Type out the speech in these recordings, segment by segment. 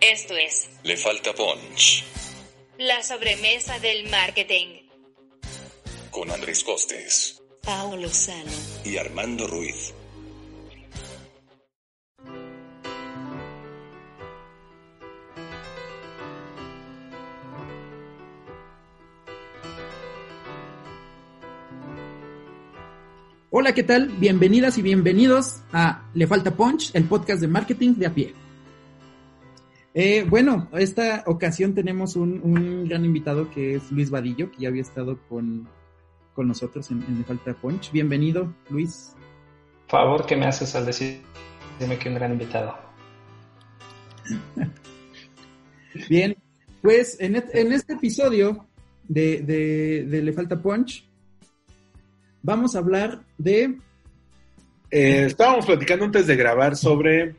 Esto es Le falta punch la sobremesa del marketing. con Andrés Costes Paolo Sano. y Armando Ruiz. Hola, ¿qué tal? Bienvenidas y bienvenidos a Le Falta Punch, el podcast de marketing de a pie. Eh, bueno, esta ocasión tenemos un, un gran invitado que es Luis Vadillo, que ya había estado con, con nosotros en, en Le Falta Punch. Bienvenido, Luis. favor que me haces al decirme que un gran invitado. Bien, pues en, et- en este episodio de, de- de Le Falta Punch vamos a hablar de... Eh, estábamos platicando antes de grabar sobre,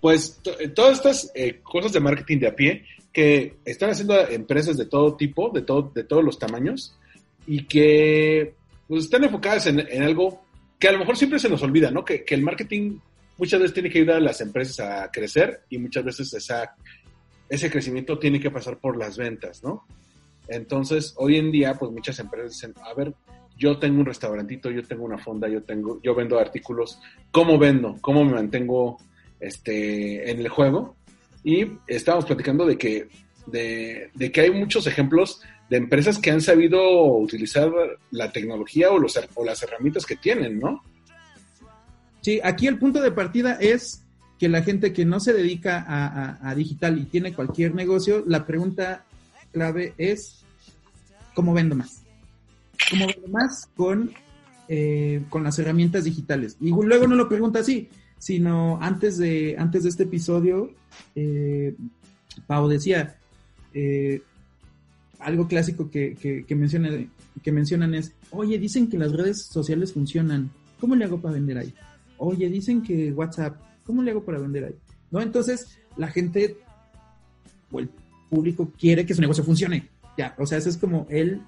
pues, eh, todas estas eh, cosas de marketing de a pie que están haciendo empresas de todo tipo, de, todo, de todos los tamaños, y que pues, están enfocadas en, en algo que a lo mejor siempre se nos olvida, ¿no? Que, que el marketing muchas veces tiene que ayudar a las empresas a crecer y muchas veces esa, ese crecimiento tiene que pasar por las ventas, ¿no? Entonces, hoy en día, pues muchas empresas dicen, a ver, yo tengo un restaurantito, yo tengo una fonda, yo tengo, yo vendo artículos, ¿cómo vendo? ¿Cómo me mantengo este, en el juego? Y estábamos platicando de que, de, de que hay muchos ejemplos de empresas que han sabido utilizar la tecnología o, los, o las herramientas que tienen, ¿no? Sí, aquí el punto de partida es que la gente que no se dedica a, a- a digital y tiene cualquier negocio, la pregunta clave es ¿cómo vendo más? ¿Cómo vendo más con, eh, con las herramientas digitales? Y luego no lo pregunta así, sino antes de, antes de este episodio, eh, Pau decía, eh, algo clásico que, que, que, menciona, que mencionan es, oye, dicen que las redes sociales funcionan, ¿cómo le hago para vender ahí? Oye, dicen que WhatsApp, ¿cómo le hago para vender ahí? ¿No? Entonces, la gente o el público quiere que su negocio funcione. Ya, o sea, ese es como el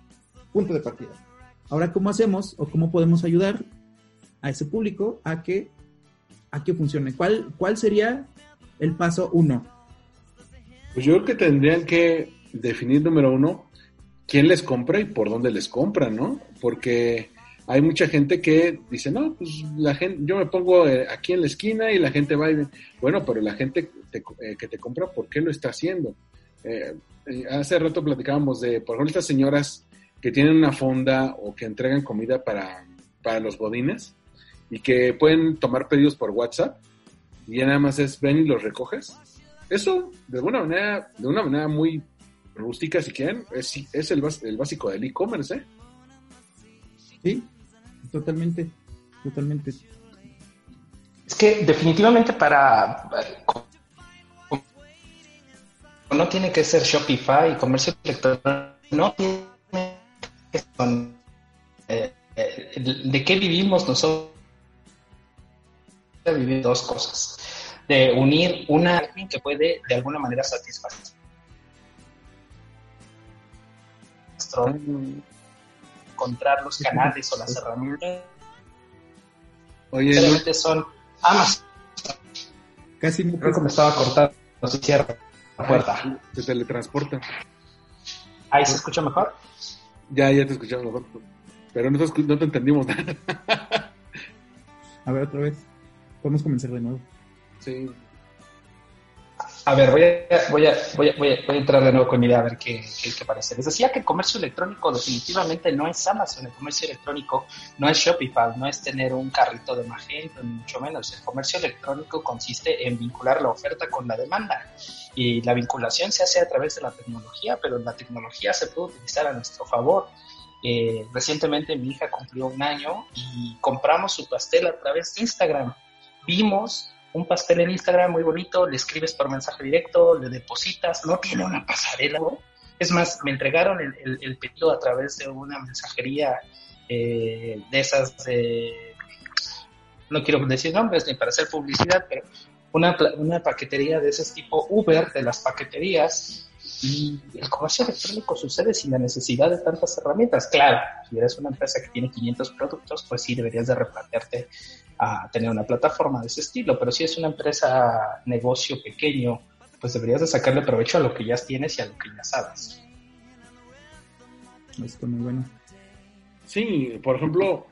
punto de partida. Ahora, ¿cómo hacemos o cómo podemos ayudar a ese público a que, a que funcione? ¿Cuál, ¿Cuál sería el paso uno? Pues yo creo que tendrían que definir, número uno, quién les compra y por dónde les compra, ¿no? Porque hay mucha gente que dice, no, pues la gente, yo me pongo eh, aquí en la esquina y la gente va y ve". bueno, pero la gente te- eh, que te compra, ¿por qué lo está haciendo? Eh, eh, hace rato platicábamos de, por ejemplo, estas señoras que tienen una fonda o que entregan comida para, para los bodines y que pueden tomar pedidos por WhatsApp y ya nada más es ven y los recoges. Eso, de alguna manera, de una manera muy rústica, si quieren, es, es el, el básico del e-commerce, ¿eh? Sí, totalmente, totalmente. Es que definitivamente para... No tiene que ser Shopify y comercio electrónico, no tiene que ser... eh, eh, ¿De qué vivimos nosotros? Vivir dos cosas. De unir una que puede de alguna manera satisfacer nuestro- encontrar los canales o las herramientas Oye, son Amazon. Casi no Creo que me estaba cortando. No se cierra la puerta. se teletransporta. Ahí se escucha mejor. Ya, ya te escuchamos mejor. Pero no te, no te entendimos nada. A ver, otra vez. Podemos comenzar de nuevo. sí. A ver, voy a, voy a, voy a, voy a, entrar de nuevo con mi idea a ver qué, qué, qué parece. Les decía que el comercio electrónico definitivamente no es Amazon. El comercio electrónico no es Shopify, no es tener un carrito de Magento, ni mucho menos. El comercio electrónico consiste en vincular la oferta con la demanda. Y la vinculación se hace a través de la tecnología, pero la tecnología se puede utilizar a nuestro favor. Eh, recientemente mi hija cumplió un año y compramos su pastel a través de Instagram. Vimos un pastel en Instagram muy bonito, le escribes por mensaje directo, le depositas, no tiene una pasarela. Es más, me entregaron el, pedido a través de una mensajería eh, de esas de, no quiero decir nombres ni para hacer publicidad, pero una, una paquetería de ese tipo Uber, de las paqueterías, y el comercio electrónico sucede sin la necesidad de tantas herramientas. Claro, si eres una empresa que tiene 500 productos, pues sí deberías de replantearte a tener una plataforma de ese estilo, pero si es una empresa, negocio pequeño, pues deberías de sacarle provecho a lo que ya tienes y a lo que ya sabes. Está muy bueno. Sí, por ejemplo,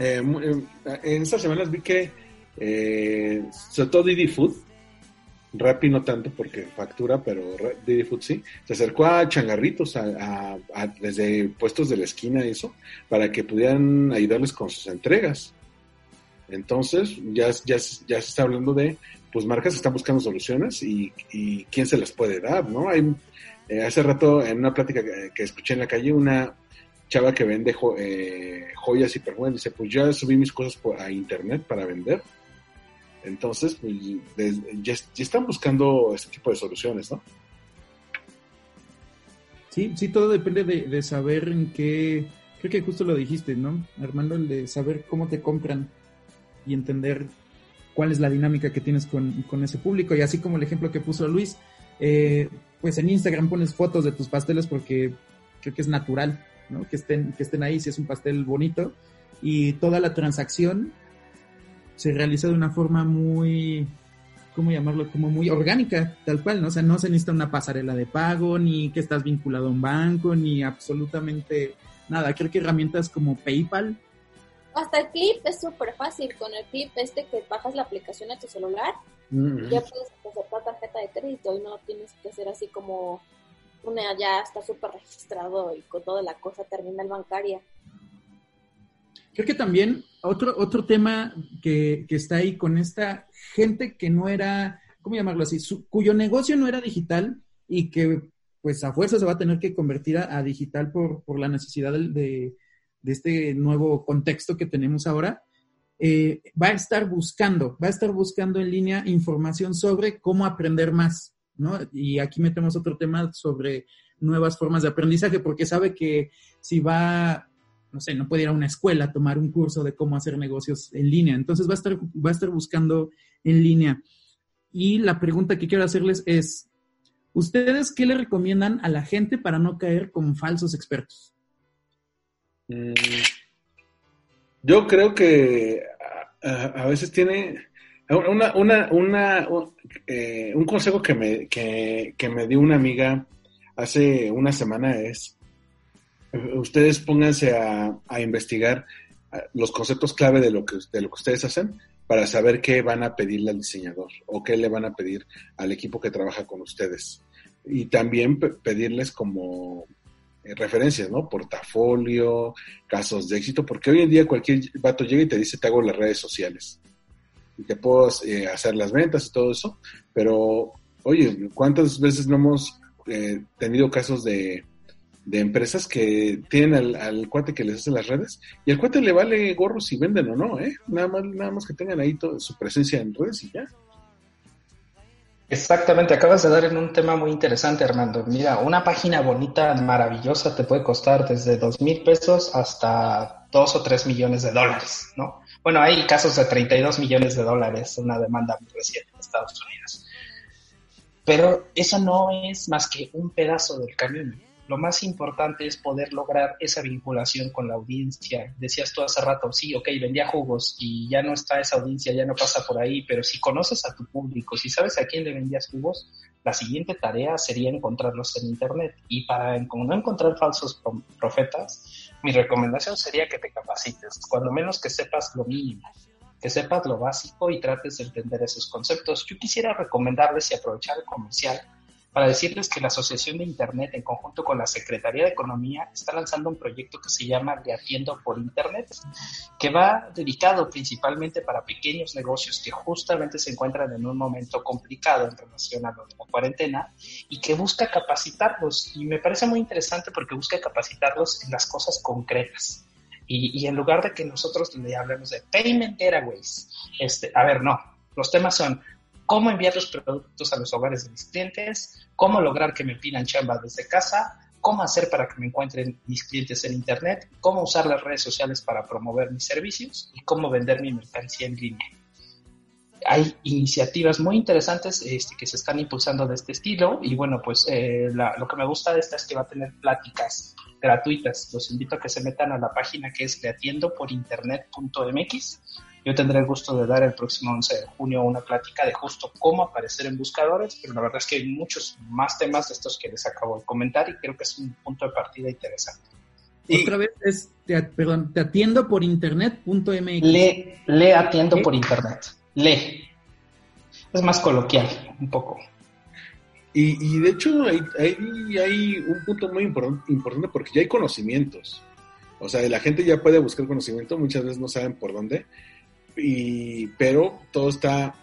eh, eh, en estas semanas vi que, eh, sobre todo Didi Food, Rappi no tanto porque factura, pero Didi Food sí, se acercó a changarritos, a, desde puestos de la esquina y eso, para que pudieran ayudarles con sus entregas. Entonces, ya, ya, ya se está hablando de, pues marcas están buscando soluciones y, y quién se las puede dar, ¿no? Hay, eh, hace rato en una plática que, escuché en la calle, una chava que vende eh, joyas y perfumes, dice, pues ya subí mis cosas a internet para vender. Entonces, pues, ya, están buscando este tipo de soluciones, ¿no? Sí, sí, todo depende de, de saber en qué, creo que justo lo dijiste, ¿no? Armando, de saber cómo te compran y entender cuál es la dinámica que tienes con, ese público. Y así como el ejemplo que puso Luis, eh, pues en Instagram pones fotos de tus pasteles porque creo que es natural, ¿no? Que estén, que estén ahí si es un pastel bonito. Y toda la transacción se realiza de una forma muy, ¿cómo llamarlo? Como muy orgánica, tal cual, ¿no? O sea, no se necesita una pasarela de pago, ni que estás vinculado a un banco, ni absolutamente nada. Creo que herramientas como PayPal hasta el clip es súper fácil. Con el clip este que bajas la aplicación a tu celular, ya puedes aceptar tarjeta de crédito y no tienes que hacer así como una ya está súper registrado y con toda la cosa terminal bancaria. Creo que también otro, otro tema que, que está ahí con esta gente que no era, ¿cómo llamarlo así? cuyo negocio no era digital y que pues a fuerza se va a tener que convertir a, digital por, por la necesidad de de este nuevo contexto que tenemos ahora, eh, va a estar buscando, va a estar buscando en línea información sobre cómo aprender más, ¿no? Y aquí metemos otro tema sobre nuevas formas de aprendizaje, porque sabe que si va, no sé, no puede ir a una escuela a tomar un curso de cómo hacer negocios en línea, entonces va a estar, va a estar buscando en línea. Y la pregunta que quiero hacerles es, ¿ustedes qué le recomiendan a la gente para no caer con falsos expertos? Yo creo que a, veces tiene una, eh, un consejo que me, que, me dio una amiga hace una semana es ustedes pónganse a, a, investigar los conceptos clave de lo que de lo que ustedes hacen para saber qué van a pedirle al diseñador o qué le van a pedir al equipo que trabaja con ustedes. Y también pedirles como referencias, ¿no? Portafolio, casos de éxito, porque hoy en día cualquier vato llega y te dice, te hago las redes sociales. Y te puedo eh, hacer las ventas y todo eso, pero, oye, ¿cuántas veces no hemos eh, tenido casos de, de empresas que tienen al, al, cuate que les hace las redes y al cuate le vale gorro si venden o no, ¿eh? Nada más, nada más que tengan ahí toda su presencia en redes y ya. Exactamente, acabas de dar en un tema muy interesante, Armando. Mira, una página bonita, maravillosa, te puede costar desde dos mil pesos hasta dos o tres millones de dólares, ¿no? Bueno, hay casos de 32 millones de dólares, una demanda muy reciente en Estados Unidos. Pero eso no es más que un pedazo del camino. Lo más importante es poder lograr esa vinculación con la audiencia. Decías tú hace rato, sí, ok, vendía jugos y ya no está esa audiencia, ya no pasa por ahí, pero si conoces a tu público, si sabes a quién le vendías jugos, la siguiente tarea sería encontrarlos en Internet. Y para no encontrar falsos profetas, mi recomendación sería que te capacites, cuando menos que sepas lo mínimo que sepas lo básico y trates de entender esos conceptos. Yo quisiera recomendarles y aprovechar el comercial para decirles que la Asociación de Internet, en conjunto con la Secretaría de Economía, está lanzando un proyecto que se llama De Atiendo por Internet, que va dedicado principalmente para pequeños negocios que justamente se encuentran en un momento complicado en relación a la cuarentena y que busca capacitarlos. Y me parece muy interesante porque busca capacitarlos en las cosas concretas. Y, en lugar de que nosotros le hablemos de Payment Getaways, este, a ver, no, Los temas son cómo enviar los productos a los hogares de mis clientes, cómo lograr que me pidan chamba desde casa, cómo hacer para que me encuentren mis clientes en Internet, cómo usar las redes sociales para promover mis servicios y cómo vender mi mercancía en línea. Hay iniciativas muy interesantes este, que se están impulsando de este estilo y bueno, pues eh, lo que me gusta de esta es que va a tener pláticas gratuitas. Los invito a que se metan a la página que es creatiendoporinternet.mx yo tendré el gusto de dar el próximo 11 de junio una plática de justo cómo aparecer en buscadores, pero la verdad es que hay muchos más temas de estos que les acabo de comentar y creo que es un punto de partida interesante. Otra vez es, te, perdón, te atiendo por internet.mx. Le, le atiendo por internet. Le. Es más coloquial, un poco. Y, de hecho hay, hay, un punto muy importante porque ya hay conocimientos. O sea, la gente ya puede buscar conocimiento, muchas veces no saben por dónde y, pero todo está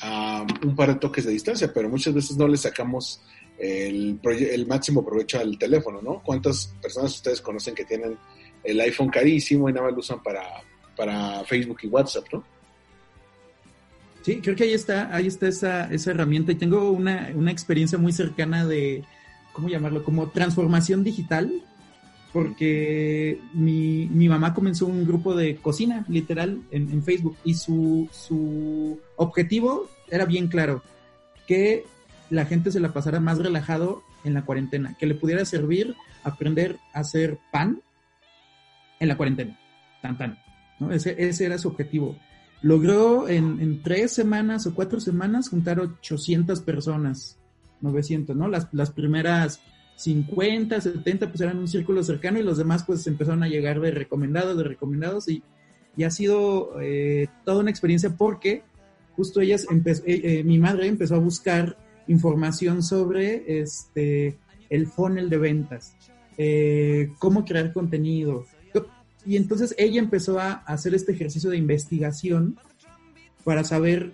a un par de toques de distancia, pero muchas veces no le sacamos el, máximo provecho al teléfono, ¿no? ¿Cuántas personas ustedes conocen que tienen el iPhone carísimo y nada más lo usan para, para Facebook y WhatsApp, ¿no? Sí, creo que ahí está, ahí está esa, esa herramienta y tengo una, una experiencia muy cercana de, ¿cómo llamarlo? Como transformación digital porque mi, mi, mamá comenzó un grupo de cocina, literal, en, Facebook, y su, su, objetivo era bien claro, que la gente se la pasara más relajado en la cuarentena, que le pudiera servir aprender a hacer pan en la cuarentena, tan tan, ¿no? Ese, ese era su objetivo. Logró en, en, tres semanas o cuatro semanas juntar 800 personas, 900, ¿no? Las, las primeras 50, 70, pues eran un círculo cercano y los demás pues empezaron a llegar de recomendados, de recomendados y, y ha sido eh, toda una experiencia porque justo ellas, eh, eh, mi madre empezó a buscar información sobre este, el funnel de ventas, cómo crear contenido. Y entonces ella empezó a hacer este ejercicio de investigación para saber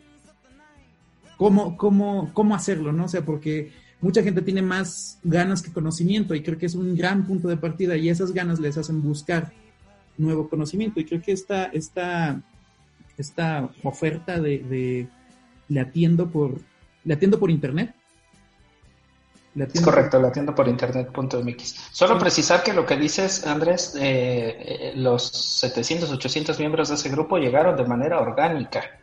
cómo, cómo, cómo hacerlo, ¿no? O sea, porque mucha gente tiene más ganas que conocimiento y creo que es un gran punto de partida y esas ganas les hacen buscar nuevo conocimiento. Y creo que esta, esta, esta oferta de, le atiendo por le atiendo por internet. Es correcto, le atiendo por internet.mx. Solo precisar que lo que dices, Andrés, eh, eh, los 700, 800 miembros de ese grupo llegaron de manera orgánica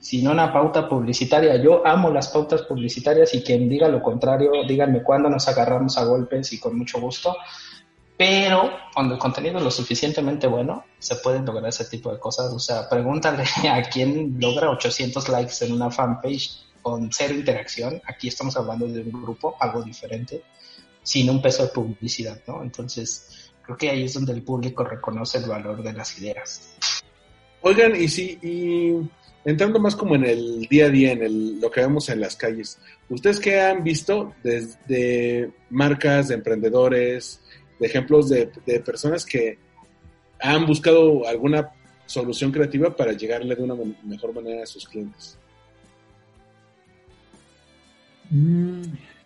sino una pauta publicitaria. Yo amo las pautas publicitarias y quien diga lo contrario, díganme cuándo nos agarramos a golpes y con mucho gusto. Pero cuando el contenido es lo suficientemente bueno, se pueden lograr ese tipo de cosas. O sea, pregúntale a quién logra 800 likes en una fanpage con cero interacción. Aquí estamos hablando de un grupo, algo diferente, sin un peso de publicidad, ¿no? Entonces, creo que ahí es donde el público reconoce el valor de las ideas. Oigan, y si, y entrando más como en el día a día, en el, lo que vemos en las calles, ¿ustedes qué han visto desde marcas, de emprendedores, de ejemplos de, personas que han buscado alguna solución creativa para llegarle de una mejor manera a sus clientes? Mm,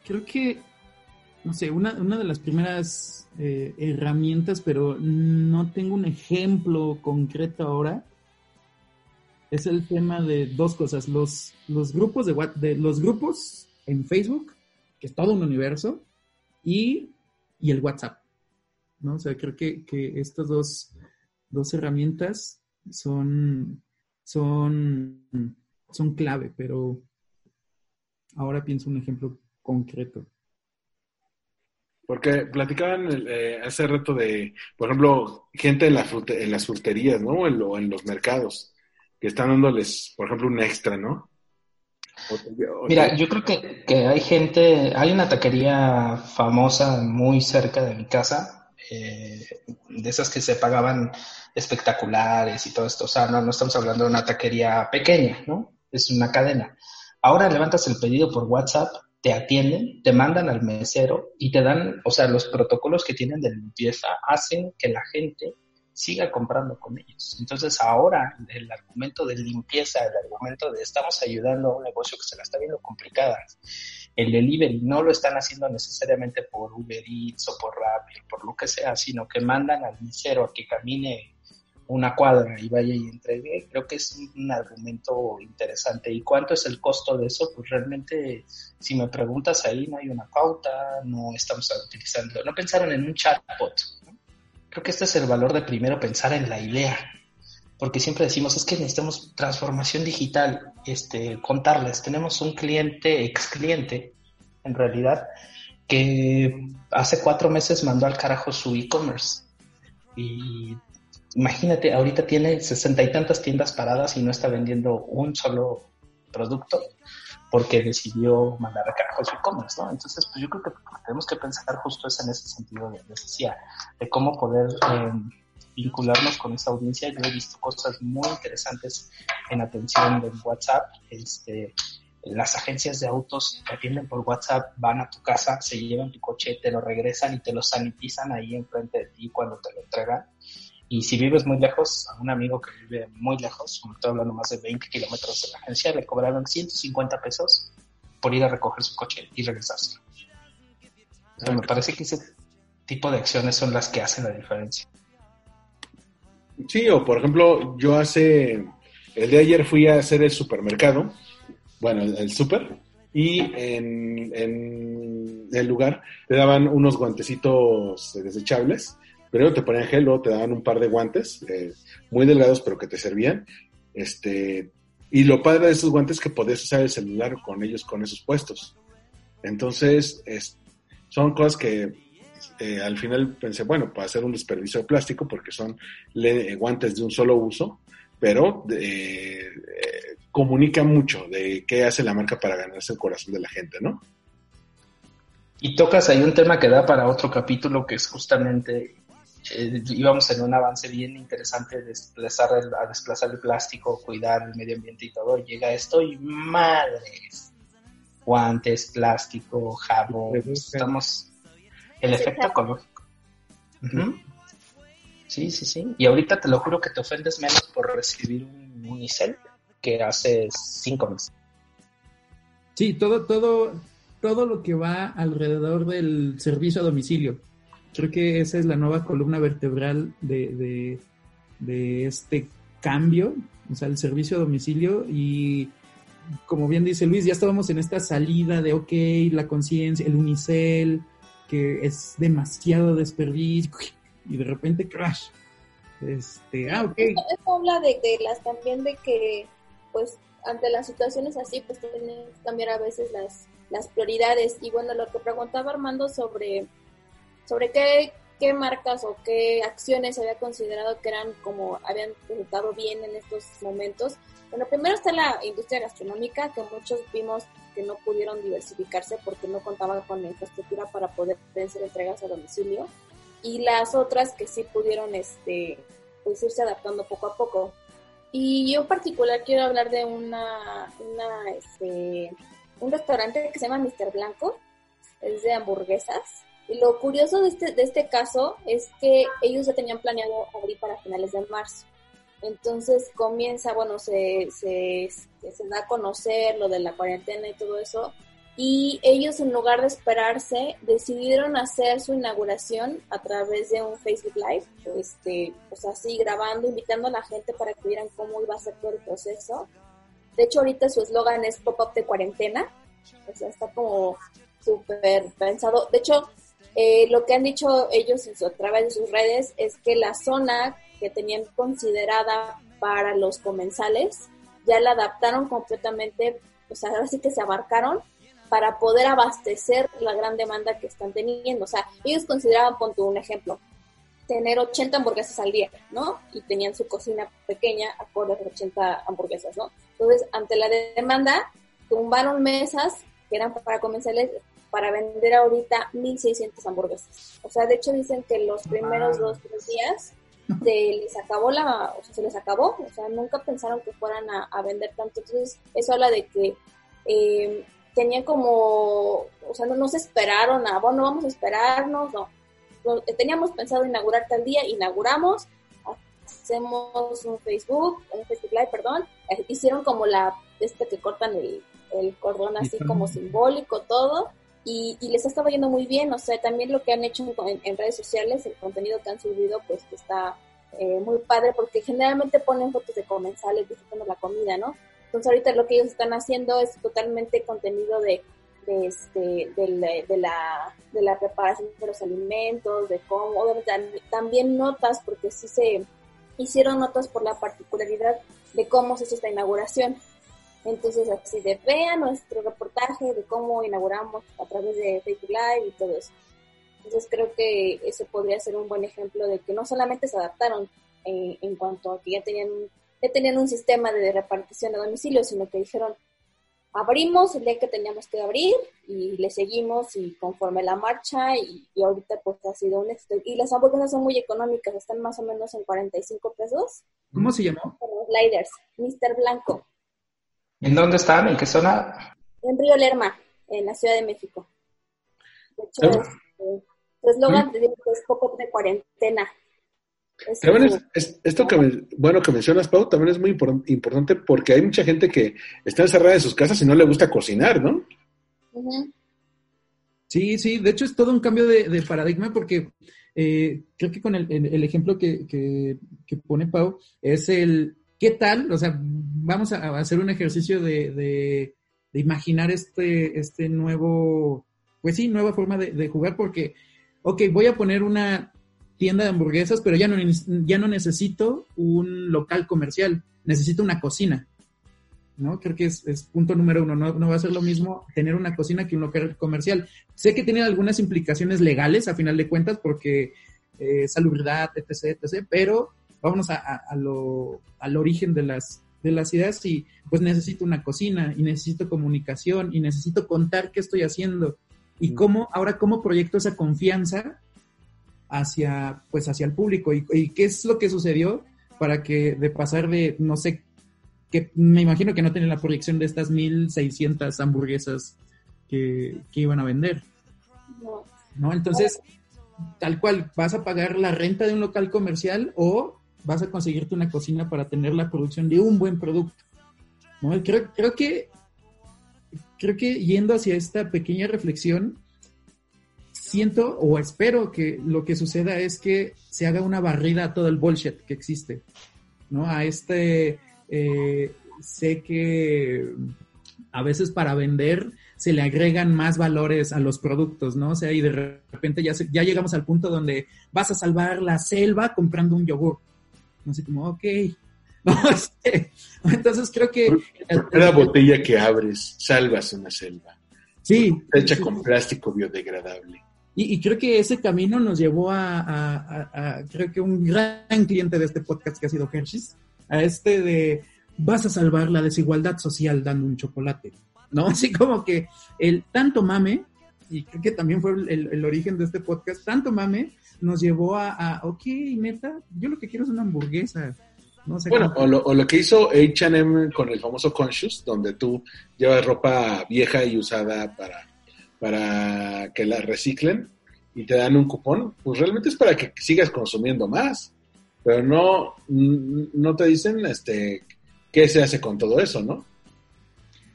creo que, no sé, una, una de las primeras eh, herramientas, pero no tengo un ejemplo concreto ahora, es el tema de dos cosas, los, los grupos de, de los grupos en Facebook, que es todo un universo, y, el WhatsApp. ¿no? O sea, creo que, estas dos, dos herramientas son, son, son clave, pero ahora pienso un ejemplo concreto. Porque platicaban eh, hace rato de, por ejemplo, gente en, la en las fruterías, ¿no? o en los mercados que están dándoles, por ejemplo, un extra, ¿no? Mira, yo creo que, que, hay gente, hay una taquería famosa muy cerca de mi casa, eh, de esas que se pagaban espectaculares y todo esto. O sea, no, no estamos hablando de una taquería pequeña, ¿no? Es una cadena. Ahora levantas el pedido por WhatsApp, te atienden, te mandan al mesero y te dan, o sea, los protocolos que tienen de limpieza hacen que la gente siga comprando con ellos. Entonces ahora el argumento de limpieza, el argumento de estamos ayudando a un negocio que se la está viendo complicada, el delivery no lo están haciendo necesariamente por Uber Eats o por Rappi, por lo que sea, sino que mandan al misero a que camine una cuadra y vaya y entregue, creo que es un argumento interesante. ¿Y cuánto es el costo de eso? Pues realmente, si me preguntas ahí, no hay una pauta, no estamos utilizando, no pensaron en un chatbot. Creo que este es el valor de primero pensar en la idea, porque siempre decimos, es que necesitamos transformación digital, este, contarles, tenemos un cliente, ex cliente, en realidad, que hace cuatro meses mandó al carajo su e-commerce. Y imagínate, ahorita tiene sesenta y tantas tiendas paradas y no está vendiendo un solo producto porque decidió mandar a carajo su e-commerce, ¿no? Entonces, pues yo creo que tenemos que pensar justo eso en ese sentido, de, decía, de cómo poder eh, vincularnos con esa audiencia. Yo he visto cosas muy interesantes en atención de WhatsApp, este, las agencias de autos te atienden por WhatsApp, van a tu casa, se llevan tu coche, te lo regresan y te lo sanitizan ahí enfrente de ti cuando te lo entregan. Y si vives muy lejos, a un amigo que vive muy lejos, como estoy hablando más de 20 kilómetros de la agencia, le cobraron 150 pesos por ir a recoger su coche y regresarse. me parece que ese tipo de acciones son las que hacen la diferencia. Sí, o por ejemplo, yo hace, el de ayer fui a hacer el supermercado, bueno, el, el super, y en, en el lugar te daban unos guantecitos desechables primero te ponían gel, luego te daban un par de guantes, eh, muy delgados, pero que te servían. Este, y lo padre de esos guantes es que podías usar el celular con ellos, con esos puestos. Entonces, son cosas que eh, al final pensé, bueno, para hacer un desperdicio de plástico, porque son eh, guantes de un solo uso, pero comunica mucho de qué hace la marca para ganarse el corazón de la gente, ¿no? Y tocas ahí un tema que da para otro capítulo, que es justamente eh, íbamos en un avance bien interesante de desplazar el, a desplazar el plástico, cuidar el medio ambiente y todo. Llega esto y madres, guantes, plástico, jabón, estamos el efecto ecológico. Sí, sí, sí. Y ahorita te lo juro que te ofendes menos por recibir un unicel que hace cinco meses. Sí, todo, todo, todo lo que va alrededor del servicio a domicilio Creo que esa es la nueva columna vertebral de, este cambio, o sea, el servicio a domicilio y como bien dice Luis, ya estábamos en esta salida de, ok, la conciencia, el unicel, que es demasiado desperdicio y de repente crash. Este, ah, ok. Esto, habla de, de, las también de que, pues, ante las situaciones así, pues tienen que cambiar a veces las, las prioridades. Y bueno, lo que preguntaba Armando sobre sobre qué, qué marcas o qué acciones había considerado que eran como habían resultado bien en estos momentos. Bueno, primero está la industria gastronómica, que muchos vimos que no pudieron diversificarse porque no contaban con la infraestructura para poder hacer entregas a domicilio. Y las otras que sí pudieron este, pues irse adaptando poco a poco. Y yo en particular quiero hablar de una, una este, un restaurante que se llama Mister Blanco, es de hamburguesas lo curioso de este, de este caso es que ellos ya tenían planeado abrir para finales de marzo. Entonces comienza, bueno, se, se, se da a conocer lo de la cuarentena y todo eso. Y ellos en lugar de esperarse, decidieron hacer su inauguración a través de un Facebook Live, este, pues así grabando, invitando a la gente para que vieran cómo iba a ser todo el proceso. De hecho, ahorita su eslogan es Pop-Up de Cuarentena. O sea, está como súper pensado. De hecho, eh, lo que han dicho ellos a través de sus redes es que la zona que tenían considerada para los comensales ya la adaptaron completamente, sea, ahora sí que se abarcaron para poder abastecer la gran demanda que están teniendo. O sea, ellos consideraban, ponte un ejemplo, tener 80 hamburguesas al día, ¿no? Y tenían su cocina pequeña acorde a 80 hamburguesas, ¿no? Entonces, ante la demanda, tumbaron mesas que eran para comensales para vender ahorita 1.600 hamburguesas. O sea, de hecho dicen que los primeros dos, tres días se les acabó la, o sea, se les acabó, o sea, nunca pensaron que fueran a, vender tanto. Entonces, eso habla de que eh, tenían como, o sea, no nos esperaron a, bueno, vamos a esperarnos, no. Teníamos pensado inaugurar tal día, inauguramos, hacemos un Facebook, un Facebook Live, perdón, hicieron como la, este que cortan el, el cordón así como simbólico, todo, y, les ha estado yendo muy bien, o sea, también lo que han hecho en, redes sociales, el contenido que han subido, pues está eh, muy padre porque generalmente ponen fotos de comensales disfrutando la comida, ¿no? Entonces ahorita lo que ellos están haciendo es totalmente contenido de, de, este, de, la, de, la, preparación de los alimentos, de cómo, también notas, porque sí se hicieron notas por la particularidad de cómo se hizo esta inauguración. Entonces, así de vean nuestro reportaje de cómo inauguramos a través de Facebook Live y todo eso. Entonces, creo que ese podría ser un buen ejemplo de que no solamente se adaptaron en, en cuanto a que ya tenían, ya tenían un sistema de repartición a domicilio, sino que dijeron, abrimos el día que teníamos que abrir y le seguimos y conforme la marcha y, ahorita pues ha sido un éxito. Y las hamburguesas son muy económicas, están más o menos en 45 pesos. ¿Cómo se llamó? Los Sliders, Mr. Blanco. ¿En dónde están? ¿En qué zona? En Río Lerma, en la Ciudad de México. De hecho, este, su eslogan es poco de cuarentena. también es, esto que bueno que mencionas, Pau, también es muy importante porque hay mucha gente que está encerrada en sus casas y no le gusta cocinar, ¿no? Sí, sí, de hecho es todo un cambio de, paradigma porque eh, creo que con el, ejemplo que, que, pone Pau es el ¿qué tal? O sea, vamos a hacer un ejercicio de, de, imaginar este, este nuevo, pues sí, nueva forma de, jugar, porque, ok, voy a poner una tienda de hamburguesas, pero ya no, ya no necesito un local comercial, necesito una cocina. ¿no? Creo que es, punto número uno. No, no, va a ser lo mismo tener una cocina que un local comercial. Sé que tiene algunas implicaciones legales, a final de cuentas, porque eh, salubridad, etc., etc., pero vámonos a, lo, al origen de las, de las ideas y pues necesito una cocina y necesito comunicación y necesito contar qué estoy haciendo y cómo, ahora cómo proyecto esa confianza hacia, pues hacia el público y, qué es lo que sucedió para que de pasar de, no sé, que me imagino que no tienen la proyección de estas 1600 hamburguesas que, que iban a vender. ¿No? Entonces, tal cual, vas a pagar la renta de un local comercial o vas a conseguirte una cocina para tener la producción de un buen producto. Creo, creo que creo que yendo hacia esta pequeña reflexión, siento o espero que lo que suceda es que se haga una barrida a todo el bullshit que existe, ¿no? A este, eh, sé que a veces para vender se le agregan más valores a los productos, ¿no? O sea, y de repente ya, ya llegamos al punto donde vas a salvar la selva comprando un yogur. Así como, ok. Entonces creo que... cada botella que abres, salvas una selva. Sí. Hecha con plástico biodegradable. Y, creo que ese camino nos llevó a, creo que un gran cliente de este podcast que ha sido Hershey's, a este de vas a salvar la desigualdad social dando un chocolate, ¿no? Así como que el tanto mame, y creo que también fue el, el origen de este podcast, tanto mame nos llevó a, a, ok, neta, yo lo que quiero es una hamburguesa. No sé bueno, o lo, o lo, que hizo HM con el famoso Conscious, donde tú llevas ropa vieja y usada para, para que la reciclen y te dan un cupón, pues realmente es para que sigas consumiendo más. Pero no, no te dicen este qué se hace con todo eso, ¿no?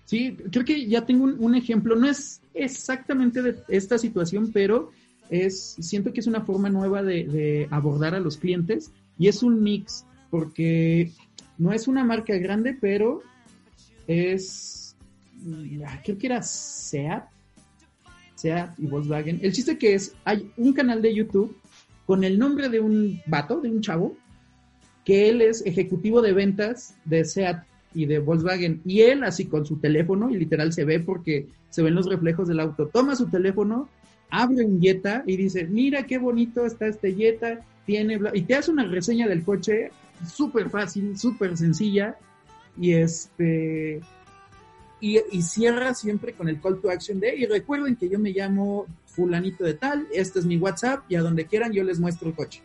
Sí, creo que ya tengo un, un ejemplo. No es exactamente de esta situación, pero es, siento que es una forma nueva de, abordar a los clientes y es un mix porque no es una marca grande, pero es, creo que era SEAT, SEAT y Volkswagen. El chiste que es, hay un canal de YouTube con el nombre de un vato, de un chavo, que él es ejecutivo de ventas de SEAT y de Volkswagen. Y él así con su teléfono, y literal se ve porque se ven los reflejos del auto, toma su teléfono abre un Jetta y dice, mira qué bonito está este Jetta, tiene, y te hace una reseña del coche súper fácil, súper sencilla, y este, y, cierra siempre con el call to action de, y recuerden que yo me llamo fulanito de tal, este es mi WhatsApp, y a donde quieran yo les muestro el coche.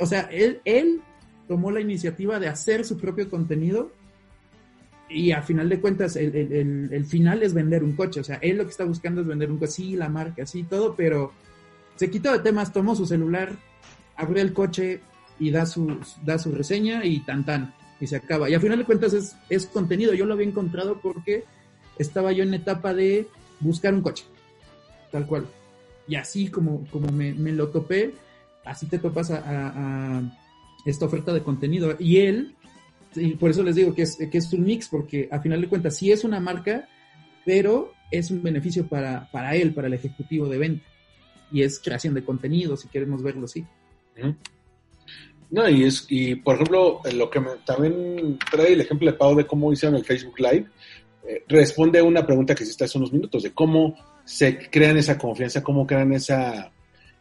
o sea, él, él tomó la iniciativa de hacer su propio contenido y a final de cuentas el, final es vender un coche, o sea, él lo que está buscando es vender un coche, sí, la marca, sí, todo, pero se quitó de temas, tomó su celular, abrió el coche y da su, da su reseña y tan tan, y se acaba. Y a final de cuentas es, es contenido, yo lo había encontrado porque estaba yo en etapa de buscar un coche, tal cual. Y así como, como me, lo topé, así te topas a, esta oferta de contenido. Y él, y por eso les digo que es, que es un mix, porque a final de cuentas sí es una marca, pero es un beneficio para, para él, para el ejecutivo de venta. Y es creación de contenido, si queremos verlo así. No, y es, y por ejemplo, lo que también trae el ejemplo de Pau de cómo hicieron el Facebook Live, eh, responde a una pregunta que hiciste hace unos minutos, de cómo se crean esa confianza, cómo crean esa,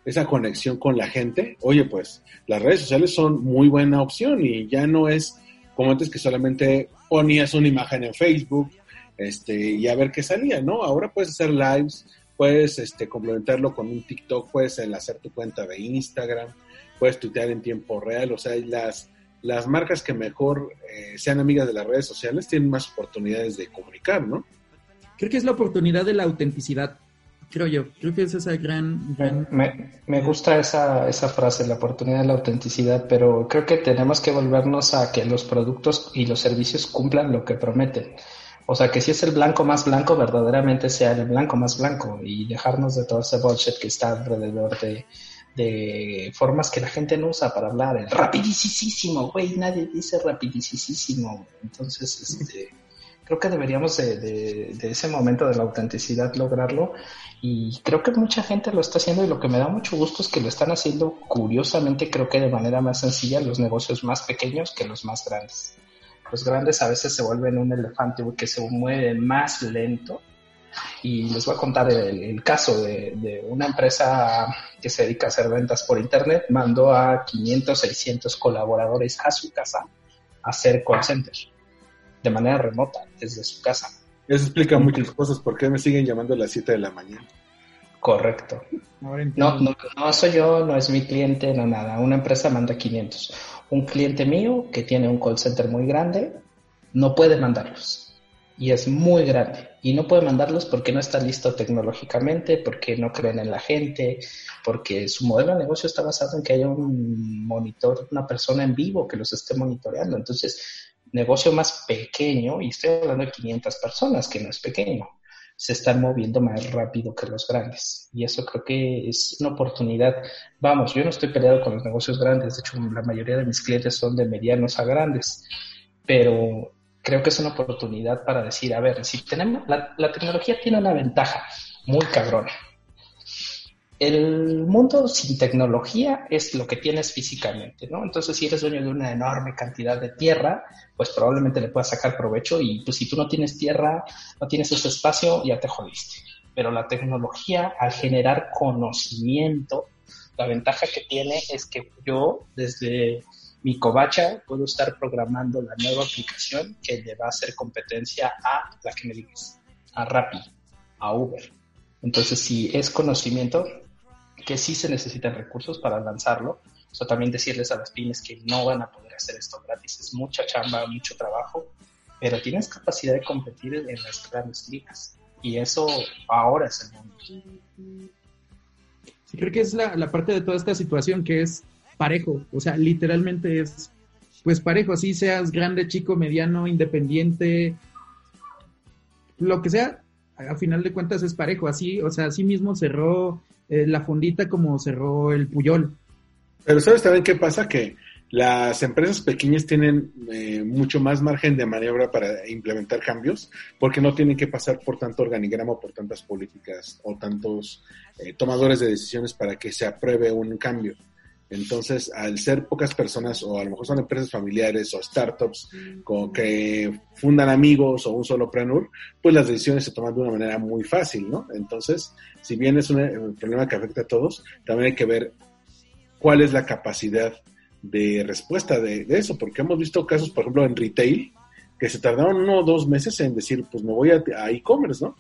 esa conexión con la gente. Oye, pues las redes sociales son muy buena opción y ya no es como antes que solamente ponías una imagen en Facebook este, y a ver qué salía, ¿no? Ahora puedes hacer lives, puedes este, complementarlo con un TikTok, puedes enlazar tu cuenta de Instagram, puedes tuitear en tiempo real, o sea, las, las marcas que mejor eh, sean amigas de las redes sociales tienen más oportunidades de comunicar, ¿no? Creo que es la oportunidad de la autenticidad, creo yo. Creo que es esa gran... Me, me, gusta esa, esa frase, la oportunidad de la autenticidad, pero creo que tenemos que volvernos a que los productos y los servicios cumplan lo que prometen. O sea, que si es el blanco más blanco, verdaderamente sea el blanco más blanco y dejarnos de todo ese bullshit que está alrededor de, de formas que la gente no usa para hablar. El rapidísimo, güey, nadie dice rapidísimo. Entonces, este, creo que deberíamos de, ese momento de la autenticidad lograrlo. Y creo que mucha gente lo está haciendo y lo que me da mucho gusto es que lo están haciendo curiosamente, creo que de manera más sencilla los negocios más pequeños que los más grandes. Los grandes a veces se vuelven un elefante que se mueve más lento. Y les voy a contar el, caso de, una empresa que se dedica a hacer ventas por internet, mandó a 500, 600 colaboradores a su casa a hacer call center de manera remota desde su casa. Eso explica muchas cosas, ¿por qué me siguen llamando a las 7 de la mañana? Correcto. No, no, no soy yo, no es mi cliente, no nada. Una empresa manda 500. Un cliente mío que tiene un call center muy grande no puede mandarlos y es muy grande y no puede mandarlos porque no está listo tecnológicamente, porque no creen en la gente, porque su modelo de negocio está basado en que haya un monitor, una persona en vivo que los esté monitoreando. Entonces, negocio más pequeño, y estoy hablando de 500 personas, que no es pequeño, se están moviendo más rápido que los grandes. Y eso creo que es una oportunidad. Vamos, yo no estoy peleado con los negocios grandes, de hecho la mayoría de mis clientes son de medianos a grandes, pero creo que es una oportunidad para decir, a ver, si tenemos, la, tecnología tiene una ventaja muy cabrona. El mundo sin tecnología es lo que tienes físicamente, ¿no? Entonces, si eres dueño de una enorme cantidad de tierra, pues probablemente le puedas sacar provecho y pues si tú no tienes tierra, no tienes ese espacio, ya te jodiste. Pero la tecnología, al generar conocimiento, la ventaja que tiene es que yo, desde mi covacha, puedo estar programando la nueva aplicación que le va a hacer competencia a la que me digas, a Rappi, a Uber. Entonces, si es conocimiento, que sí se necesitan recursos para lanzarlo, o sea, también decirles a las pymes que no van a poder hacer esto gratis, es mucha chamba, mucho trabajo, pero tienes capacidad de competir en las grandes ligas. Y eso ahora es el mundo. Sí, creo que es la, la parte de toda esta situación que es parejo, o sea, literalmente es pues parejo, así seas grande, chico, mediano, independiente, lo que sea, a final de cuentas es parejo, así, o sea, así mismo cerró eh, la fondita como cerró el Puyol. Pero ¿sabes también qué pasa? Que las empresas pequeñas tienen eh, mucho más margen de maniobra para implementar cambios porque no tienen que pasar por tanto organigrama por tantas políticas o tantos eh, tomadores de decisiones para que se apruebe un cambio. Entonces, al ser pocas personas, o a lo mejor son empresas familiares o startups con que fundan amigos o un solo prenur, pues las decisiones se toman de una manera muy fácil, ¿no? Entonces, si bien es un, problema que afecta a todos, también hay que ver cuál es la capacidad de respuesta de, eso, porque hemos visto casos, por ejemplo, en retail, que se tardaron uno o dos meses en decir, pues me voy a e-commerce, ¿no?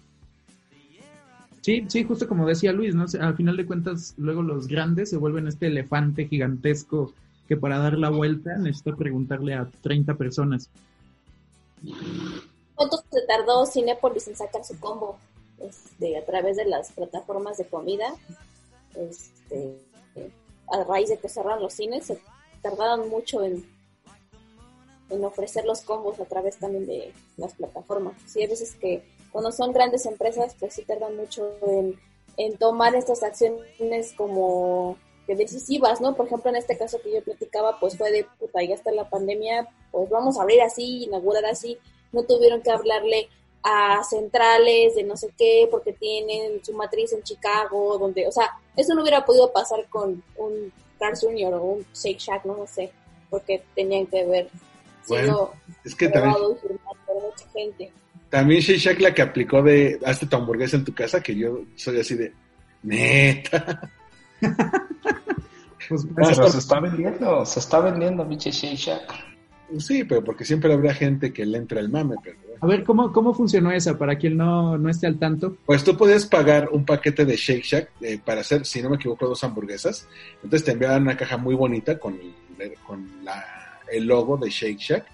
Sí, sí, justo como decía Luis, ¿no? Al final de cuentas, luego los grandes se vuelven este elefante gigantesco que para dar la vuelta necesita preguntarle a 30 personas. ¿Cuánto se tardó Cinepolis en sacar su combo este, a través de las plataformas de comida? Este, a raíz de que cerraron los cines, se tardaron mucho en, en ofrecer los combos a través también de las plataformas. Sí, hay veces que cuando son grandes empresas, pues sí tardan mucho en, tomar estas acciones como decisivas, ¿no? Por ejemplo, en este caso que yo platicaba, pues fue de puta, ya está la pandemia, pues vamos a abrir así, inaugurar así. No tuvieron que hablarle a centrales de no sé qué, porque tienen su matriz en Chicago, donde, o sea, eso no hubiera podido pasar con un Carl Jr. o un Shake Shack, no, sé, porque tenían que ver bueno, es que también, también Shake Shack la que aplicó de hazte tu hamburguesa en tu casa, que yo soy así de neta. pues, pero se está vendiendo, se está vendiendo, pinche Shake Shack. Sí, pero porque siempre habrá gente que le entra el mame. Pero... A ver, ¿cómo, ¿cómo funcionó esa para quien no, no esté al tanto? Pues tú podías pagar un paquete de Shake Shack eh, para hacer, si no me equivoco, dos hamburguesas. Entonces te enviaban una caja muy bonita con, con la, el logo de Shake Shack.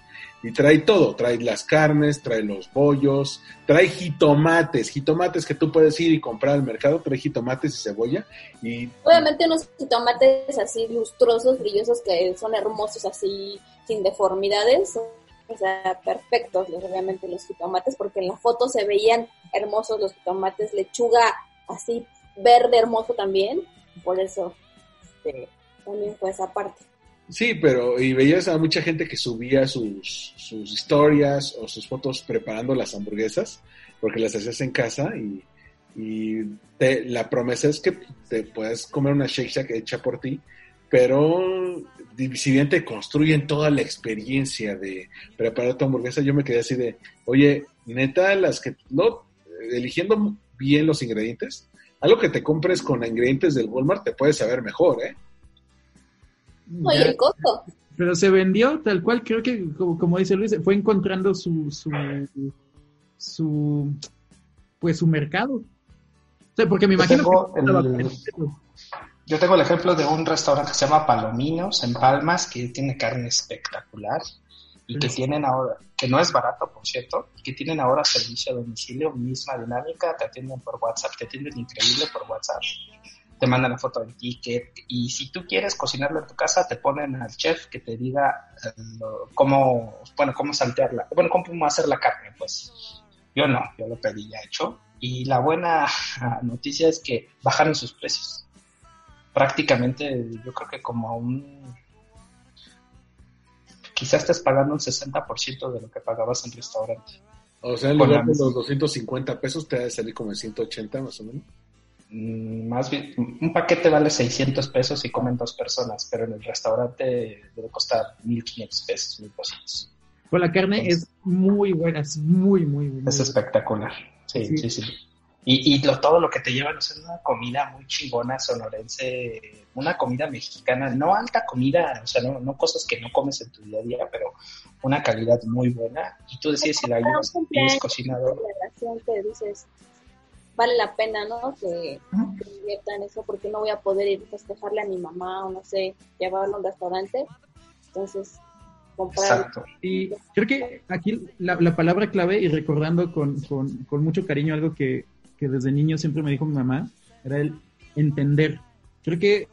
Y trae todo, trae las carnes, trae los bollos, trae jitomates, jitomates que tú puedes ir y comprar al mercado, trae jitomates y cebolla. Y... Obviamente unos jitomates así lustrosos, brillosos, que son hermosos así sin deformidades, o sea, perfectos, obviamente los jitomates, porque en la foto se veían hermosos los jitomates, lechuga así verde hermoso también, por eso este, también fue esa parte. Sí, pero y veías a mucha gente que subía sus, sus historias o sus fotos preparando las hamburguesas, porque las hacías en casa y, y la promesa es que te puedes comer una Shake Shack hecha por ti, pero si bien te construyen toda la experiencia de preparar tu hamburguesa, yo me quedé así de, oye, neta, las que, no, eligiendo bien los ingredientes, algo que te compres con ingredientes del Walmart te puede saber mejor, ¿eh? Oye, el costo. Pero se vendió tal cual, creo que, como, dice Luis, fue encontrando su, su, su, pues su mercado. O sea, porque me imagino que... Yo tengo el ejemplo de un restaurante que se llama Palominos en Palmas, que tiene carne espectacular y que tienen ahora, que no es barato, por cierto, que tienen ahora servicio a domicilio, misma dinámica, te atienden por WhatsApp, te atienden increíble por WhatsApp, te mandan la foto del ticket y si tú quieres cocinarlo en tu casa, te ponen al chef que te diga eh, cómo, bueno, cómo saltearla, bueno, cómo hacer la carne, pues yo no, yo lo pedí ya hecho y la buena noticia es que bajaron sus precios prácticamente yo creo que como un... Quizás estés pagando un 60% de lo que pagabas en restaurante. O sea, en lugar de los 250 pesos te a salir como en 180 más o menos. Mm, más bien, un paquete vale 600 pesos y comen dos personas, pero en el restaurante debe costar 1500 pesos, 1200. Pues la carne es muy buena, es muy, muy, muy. Es espectacular. Sí, sí, sí. Y, y lo, todo lo que te llevan es una comida muy chingona sonorense, una comida mexicana, no alta comida, o sea, no, no cosas que no comes en tu día a día, pero una calidad muy buena. Y tú decides si la llevas es cocinador. Que dices, vale la pena, ¿no? Que, inviertan eso, porque no voy a poder ir a festejarle a mi mamá o no sé, llevarlo a un restaurante. Entonces, comprar. Exacto. Y creo que aquí la, la palabra clave, y recordando con, con, con mucho cariño algo que que desde niño siempre me dijo mi mamá, era el entender. Creo que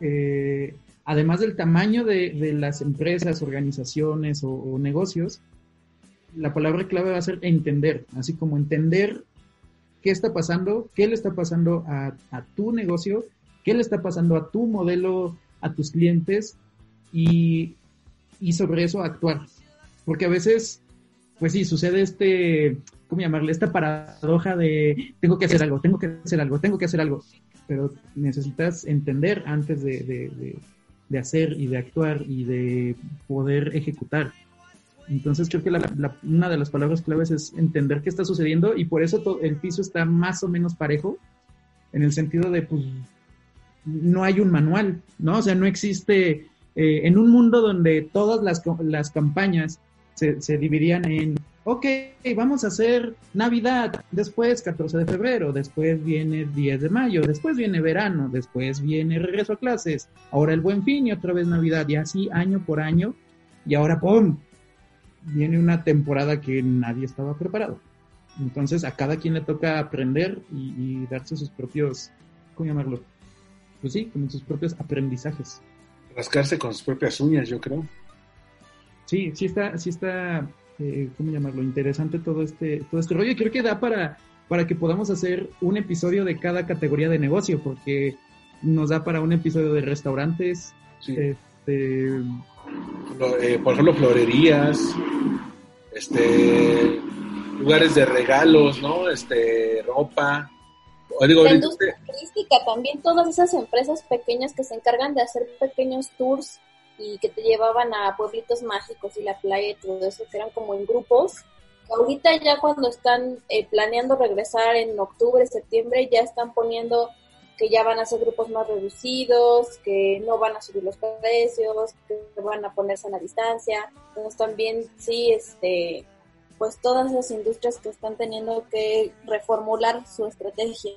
eh, además del tamaño de, las empresas, organizaciones o, negocios, la palabra clave va a ser entender, así como entender qué está pasando, qué le está pasando a, tu negocio, qué le está pasando a tu modelo, a tus clientes y, y sobre eso actuar. Porque a veces, pues sí, sucede este ¿cómo llamarle? Esta paradoja de tengo que hacer algo, tengo que hacer algo, tengo que hacer algo. Pero necesitas entender antes de, hacer y de actuar y de poder ejecutar. Entonces creo que una de las palabras claves es entender qué está sucediendo y por eso el piso está más o menos parejo en el sentido de pues no hay un manual, ¿no? O sea, no existe eh, en un mundo donde todas las, las campañas se, se dividían en ok, vamos a hacer Navidad, después 14 de febrero, después viene 10 de mayo, después viene verano, después viene regreso a clases, ahora el buen fin y otra vez Navidad, y así año por año, y ahora ¡pum! Viene una temporada que nadie estaba preparado. Entonces a cada quien le toca aprender y, darse sus propios, ¿cómo llamarlo? Pues sí, como sus propios aprendizajes. Rascarse con sus propias uñas, yo creo. Sí, sí está, sí está eh, ¿cómo llamarlo? Interesante todo este, todo este rollo. Y creo que da para, para que podamos hacer un episodio de cada categoría de negocio, porque nos da para un episodio de restaurantes. Sí. Este, eh, por ejemplo, florerías, este, lugares de regalos, ¿no? Este, ropa. Digo, La industria turística también, todas esas empresas pequeñas que se encargan de hacer pequeños tours y que te llevaban a pueblitos mágicos y la playa y todo eso, que eran como en grupos. Ahorita ya cuando están eh, planeando regresar en octubre, septiembre, ya están poniendo que ya van a ser grupos más reducidos, que no van a subir los precios, que van a ponerse a la distancia. Entonces también sí, este, pues todas esas industrias que están teniendo que reformular su estrategia.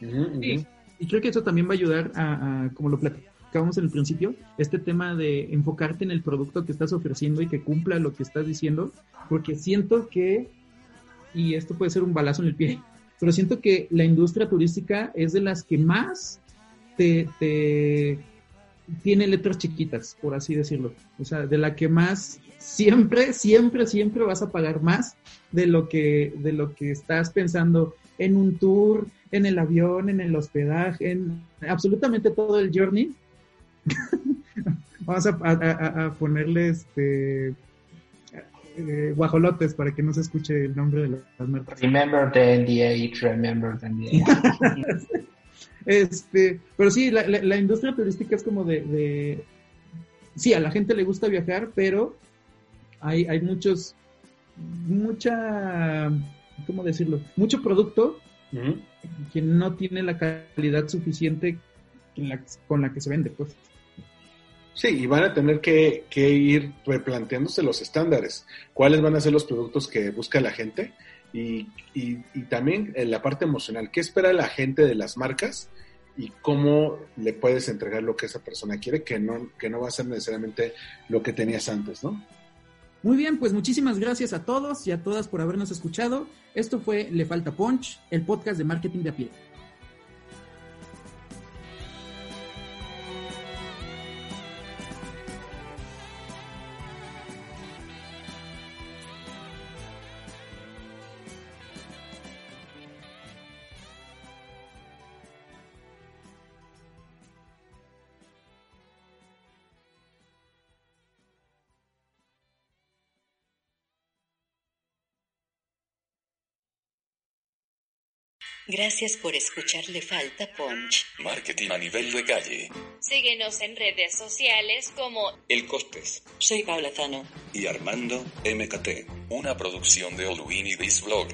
Sí. Y creo que eso también va a ayudar a, a, como lo platicábamos en el principio, este tema de enfocarte en el producto que estás ofreciendo y que cumpla lo que estás diciendo, porque siento que, y esto puede ser un balazo en el pie, pero siento que la industria turística es de las que más te, te tiene letras chiquitas, por así decirlo. O sea, de la que más siempre, siempre, siempre vas a pagar más de lo que, de lo que estás pensando en un tour, en el avión, en el hospedaje, en absolutamente todo el journey. Vamos a, ponerle este eh, guajolotes para que no se escuche el nombre de las marcas. Remember the NDA, remember the NDA. Este, pero sí, la, la- la industria turística es como de, de- sí, a la gente le gusta viajar, pero hay, hay muchos, mucha, ¿cómo decirlo? Mucho producto que no tiene la calidad suficiente la- con la que se vende, pues. Sí, y van a tener que, que ir replanteándose los estándares, cuáles van a ser los productos que busca la gente y, también en la parte emocional, qué espera la gente de las marcas y cómo le puedes entregar lo que esa persona quiere, que no, que no va a ser necesariamente lo que tenías antes, ¿no? Muy bien, pues muchísimas gracias a todos y a todas por habernos escuchado. Esto fue Le Falta Punch, el podcast de marketing de a pie. Gracias por escuchar Le Falta Punch. Marketing a nivel de calle. Síguenos en redes sociales como El Costes Soy Paula Zano. y Armando MKT. Una producción de Olwin y This Blog.